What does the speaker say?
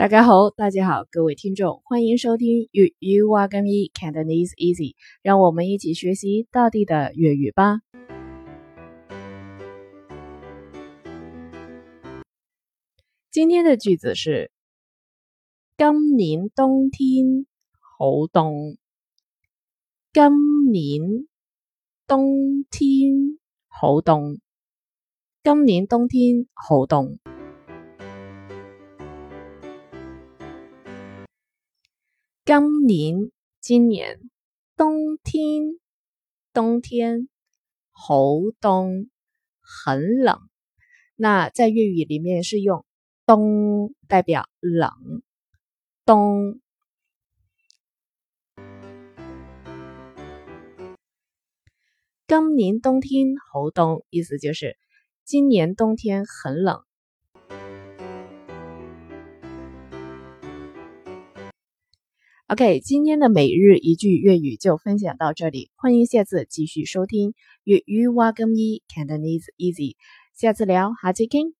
大家好，大家好，各位听众，欢迎收听粤语话咁易 Cantonese Easy，让我们一起学习大地的粤语吧。今天的句子是：今年冬天好冻。今年冬天好冻。今年冬天好冻。今年，今年冬天，冬天好冻，很冷。那在粤语里面是用“冬”代表冷，冬。今年冬天好冻，意思就是今年冬天很冷。OK，今天的每日一句粤语就分享到这里，欢迎下次继续收听粤语挖根一 Cantonese Easy，下次聊，下次见。